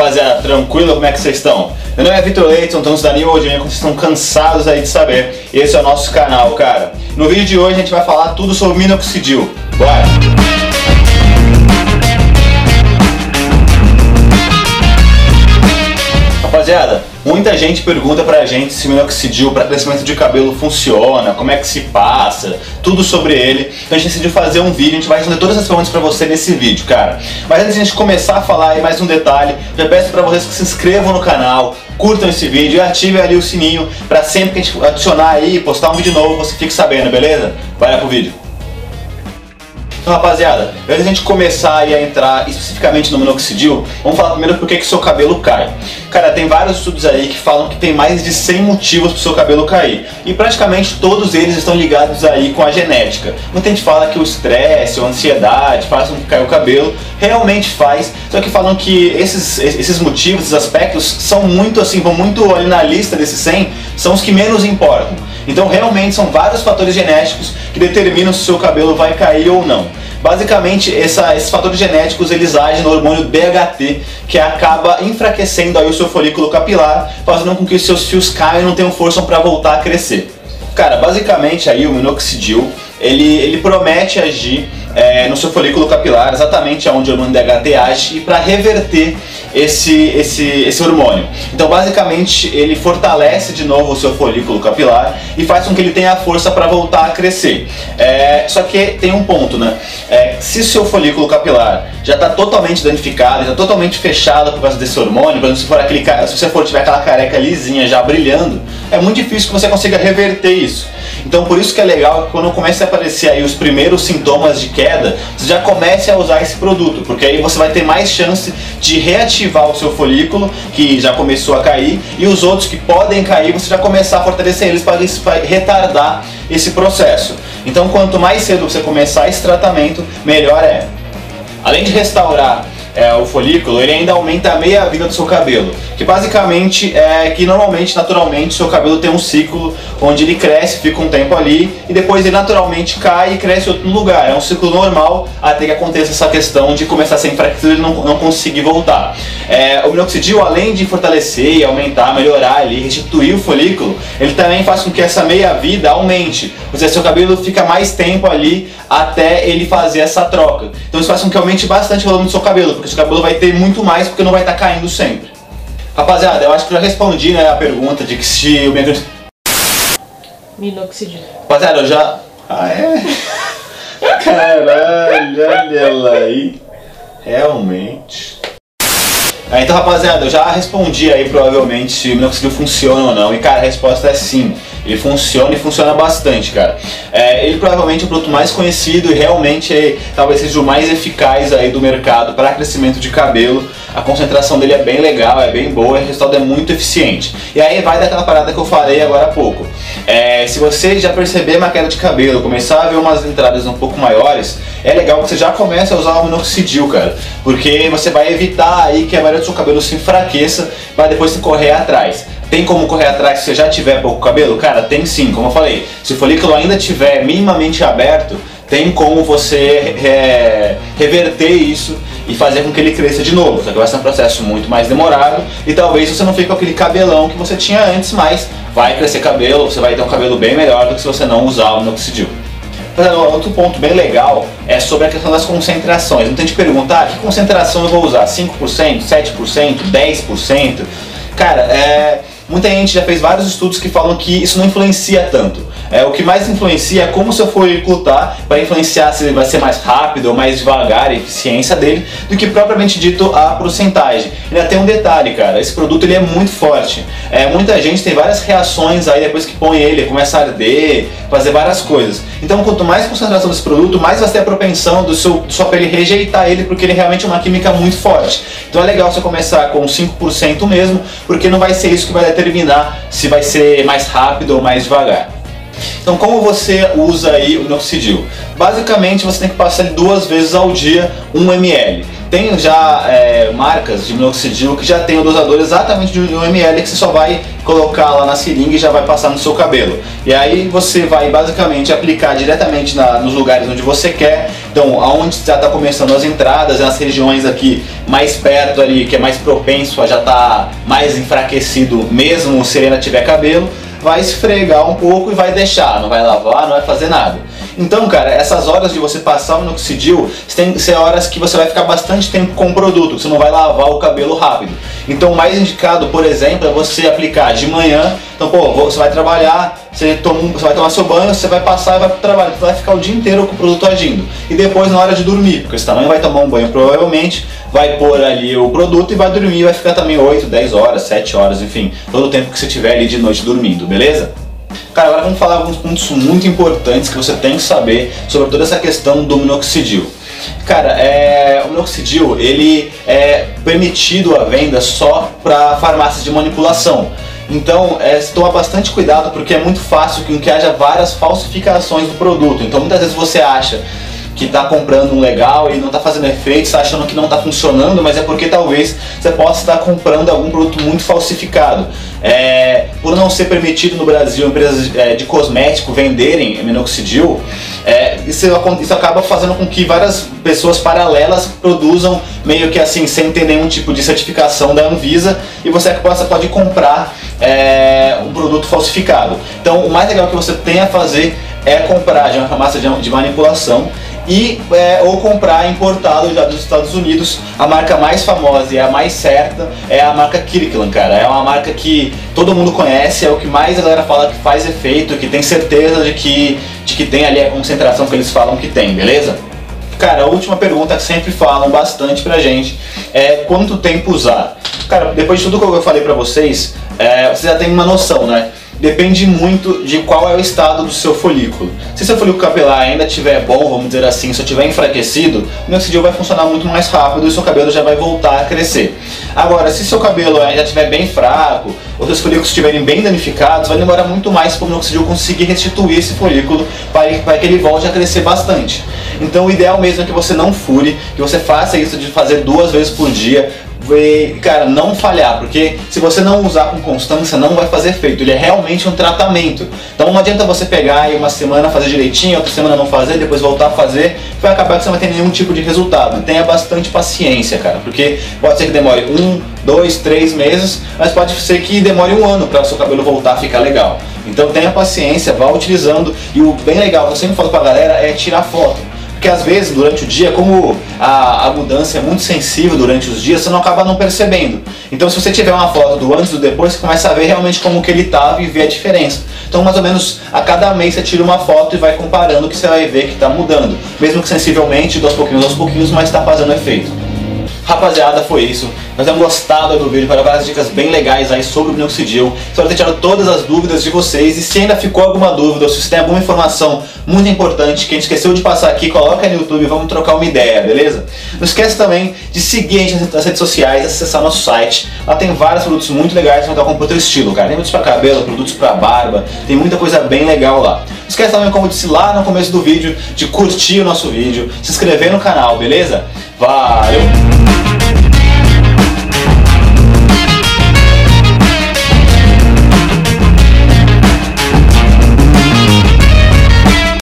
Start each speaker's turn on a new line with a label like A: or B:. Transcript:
A: rapaziada, tranquilo? Como é que vocês estão? Meu nome é Vitor Leite, sou da New hoje, como vocês estão cansados aí de saber, esse é o nosso canal, cara. No vídeo de hoje a gente vai falar tudo sobre minoxidil. Bora! Rapaziada, muita gente pergunta pra gente se minoxidil para crescimento de cabelo funciona, como é que se passa, tudo sobre ele. Então a gente decidiu fazer um vídeo, a gente vai responder todas essas perguntas pra você nesse vídeo, cara. Mas antes de a gente começar a falar aí mais um detalhe, já peço pra vocês que se inscrevam no canal, curtam esse vídeo e ativem ali o sininho pra sempre que a gente adicionar aí, postar um vídeo novo, você fique sabendo, beleza? Vai lá pro vídeo. Então, rapaziada, antes de a gente começar a entrar especificamente no minoxidil, vamos falar primeiro por que que seu cabelo cai. Cara, tem vários estudos aí que falam que tem mais de 100 motivos para o seu cabelo cair. E praticamente todos eles estão ligados aí com a genética. Muita gente fala que o estresse a ansiedade faz com que caia o cabelo. Realmente faz. Só que falam que esses, esses motivos, esses aspectos, são muito assim, vão muito ali na lista desses 100, são os que menos importam. Então realmente são vários fatores genéticos que determinam se o seu cabelo vai cair ou não. Basicamente, essa, esses fatores genéticos eles agem no hormônio DHT, que acaba enfraquecendo aí o seu folículo capilar, fazendo com que os seus fios caiam e não tenham força para voltar a crescer. Cara, basicamente aí o minoxidil, ele, ele promete agir é, no seu folículo capilar, exatamente onde o hormônio DHT age, e para reverter esse, esse, esse hormônio. Então, basicamente, ele fortalece de novo o seu folículo capilar e faz com que ele tenha força para voltar a crescer. É, só que tem um ponto, né? É, se o seu folículo capilar já está totalmente danificado, já totalmente fechado por causa desse hormônio, por exemplo, se, for aquele, se você for tiver aquela careca lisinha já brilhando, é muito difícil que você consiga reverter isso. Então por isso que é legal que quando comece a aparecer aí os primeiros sintomas de queda, você já comece a usar esse produto, porque aí você vai ter mais chance de reativar o seu folículo, que já começou a cair, e os outros que podem cair, você já começar a fortalecer eles para retardar esse processo. Então quanto mais cedo você começar esse tratamento, melhor é. Além de restaurar é, o folículo, ele ainda aumenta a meia-vida do seu cabelo. Que basicamente é que normalmente, naturalmente, seu cabelo tem um ciclo onde ele cresce, fica um tempo ali e depois ele naturalmente cai e cresce em outro lugar. É um ciclo normal até que aconteça essa questão de começar a ser enfraquecido e não, não conseguir voltar. É, o minoxidil, além de fortalecer e aumentar, melhorar ali, restituir o folículo, ele também faz com que essa meia-vida aumente. Ou seja, seu cabelo fica mais tempo ali até ele fazer essa troca. Então isso faz com que aumente bastante o volume do seu cabelo, porque seu cabelo vai ter muito mais porque não vai estar tá caindo sempre. Rapaziada, eu acho que eu já respondi né, a pergunta de que se o
B: Minoxidil.
A: Rapaziada, eu já. Ah, é? Caralho, olha ela aí. Realmente. Ah, então, rapaziada, eu já respondi aí provavelmente se o minoxidil funciona ou não. E, cara, a resposta é sim. Ele funciona e funciona bastante, cara. É, ele provavelmente é o produto mais conhecido e realmente é, talvez seja o mais eficaz aí do mercado para crescimento de cabelo. A concentração dele é bem legal, é bem boa o resultado é muito eficiente. E aí vai daquela parada que eu falei agora há pouco. É, se você já perceber uma queda de cabelo, começar a ver umas entradas um pouco maiores, é legal que você já comece a usar o minoxidil, cara. Porque você vai evitar aí que a maioria do seu cabelo se enfraqueça para depois você correr atrás. Tem como correr atrás se você já tiver pouco cabelo? Cara, tem sim, como eu falei. Se o folículo ainda tiver minimamente aberto, tem como você é, reverter isso e fazer com que ele cresça de novo. Só que vai ser um processo muito mais demorado e talvez você não fique com aquele cabelão que você tinha antes, mas vai crescer cabelo, você vai ter um cabelo bem melhor do que se você não usar o minoxidil. Outro ponto bem legal é sobre a questão das concentrações. A gente pergunta, ah, que concentração eu vou usar? 5%, 7%, 10%? Cara, é, Muita gente já fez vários estudos que falam que isso não influencia tanto. É, o que mais influencia é como o seu folículo tá para influenciar se ele vai ser mais rápido ou mais devagar a eficiência dele do que propriamente dito a porcentagem. Ainda tem um detalhe, cara, esse produto ele é muito forte. É, muita gente tem várias reações aí depois que põe ele, começa a arder, fazer várias coisas. Então quanto mais concentração desse produto, mais vai ter a propensão do seu, sua pele rejeitar ele porque ele realmente é uma química muito forte. Então é legal você começar com 5% mesmo, porque não vai ser isso que vai determinar se vai ser mais rápido ou mais devagar. Então como você usa aí o minoxidil? Basicamente você tem que passar duas vezes ao dia 1 ml. Tem já é, marcas de minoxidil que já tem o dosador exatamente de 1 ml que você só vai colocar lá na seringa e já vai passar no seu cabelo. E aí você vai basicamente aplicar diretamente na, nos lugares onde você quer. Então, aonde já está começando as entradas, nas regiões aqui mais perto ali, que é mais propenso a já estar tá mais enfraquecido mesmo se ele ainda tiver cabelo, vai esfregar um pouco e vai deixar, não vai lavar, não vai fazer nada. Então, cara, essas horas de você passar o minoxidil tem que ser horas que você vai ficar bastante tempo com o produto, você não vai lavar o cabelo rápido. Então, o mais indicado, por exemplo, é você aplicar de manhã. Então, pô, você vai trabalhar, você, toma, você vai tomar seu banho, você vai passar e vai pro trabalho. Você vai ficar o dia inteiro com o produto agindo. E depois, na hora de dormir, porque você também vai tomar um banho provavelmente, vai pôr ali o produto e vai dormir, vai ficar também 8, 10 horas, 7 horas, enfim, todo o tempo que você tiver ali de noite dormindo, beleza? Cara, agora vamos falar alguns pontos muito importantes que você tem que saber sobre toda essa questão do minoxidil. Cara, é, o minoxidil ele é permitido a venda só para farmácias de manipulação. Então, é, toma bastante cuidado porque é muito fácil que, que haja várias falsificações do produto. Então, muitas vezes você acha que está comprando um legal e não está fazendo efeito, está achando que não está funcionando, mas é porque talvez você possa estar comprando algum produto muito falsificado. É, por não ser permitido no Brasil empresas é, de cosmético venderem minoxidil, é, isso, isso acaba fazendo com que várias pessoas paralelas produzam meio que assim, sem ter nenhum tipo de certificação da Anvisa, e você pode, pode comprar é, um produto falsificado. Então, o mais legal que você tem a fazer é comprar de uma farmácia de manipulação e é, ou comprar importado já dos Estados Unidos. A marca mais famosa e a mais certa é a marca Kirkland, cara. É uma marca que todo mundo conhece, é o que mais a galera fala que faz efeito, que tem certeza de que, de que tem ali a concentração que eles falam que tem, beleza? Cara, a última pergunta que sempre falam bastante pra gente é quanto tempo usar. Cara, depois de tudo que eu falei pra vocês, é, vocês já têm uma noção, né? Depende muito de qual é o estado do seu folículo. Se seu folículo capilar ainda estiver bom, vamos dizer assim, se estiver enfraquecido, o minoxidil vai funcionar muito mais rápido e seu cabelo já vai voltar a crescer. Agora, se seu cabelo já estiver bem fraco, ou seus folículos estiverem bem danificados, vai demorar muito mais para o minoxidil conseguir restituir esse folículo para que ele volte a crescer bastante. Então o ideal mesmo é que você não fure, que você faça isso de fazer duas vezes por dia, cara, não falhar, porque se você não usar com constância, não vai fazer efeito. Ele é realmente um tratamento. Então não adianta você pegar e uma semana fazer direitinho, outra semana não fazer, depois voltar a fazer, vai acabar que você não vai ter nenhum tipo de resultado. Tenha bastante paciência, cara, porque pode ser que demore um, dois, três meses, mas pode ser que demore um ano para o seu cabelo voltar a ficar legal. Então tenha paciência, vá utilizando. E o bem legal que eu sempre falo pra galera é tirar foto. Porque às vezes durante o dia, como a, a, mudança é muito sensível durante os dias, você não acaba não percebendo. Então se você tiver uma foto do antes e do depois, você começa a ver realmente como que ele estava e ver a diferença. Então mais ou menos a cada mês você tira uma foto e vai comparando que você vai ver que está mudando. Mesmo que sensivelmente, aos pouquinhos aos pouquinhos, mas está fazendo efeito. Rapaziada, foi isso. Nós temos gostado do vídeo, para várias dicas bem legais aí sobre o minoxidil. Espero ter tirado todas as dúvidas de vocês e se ainda ficou alguma dúvida ou se tem alguma informação muito importante que a gente esqueceu de passar aqui, coloca aí no YouTube e vamos trocar uma ideia, beleza? Não esquece também de seguir a gente nas redes sociais, acessar nosso site. Lá tem vários produtos muito legais para com outro estilo, cara. Tem produtos para cabelo, produtos para barba, tem muita coisa bem legal lá. Não esquece também, como eu disse lá no começo do vídeo, de curtir o nosso vídeo, se inscrever no canal, beleza? Valeu!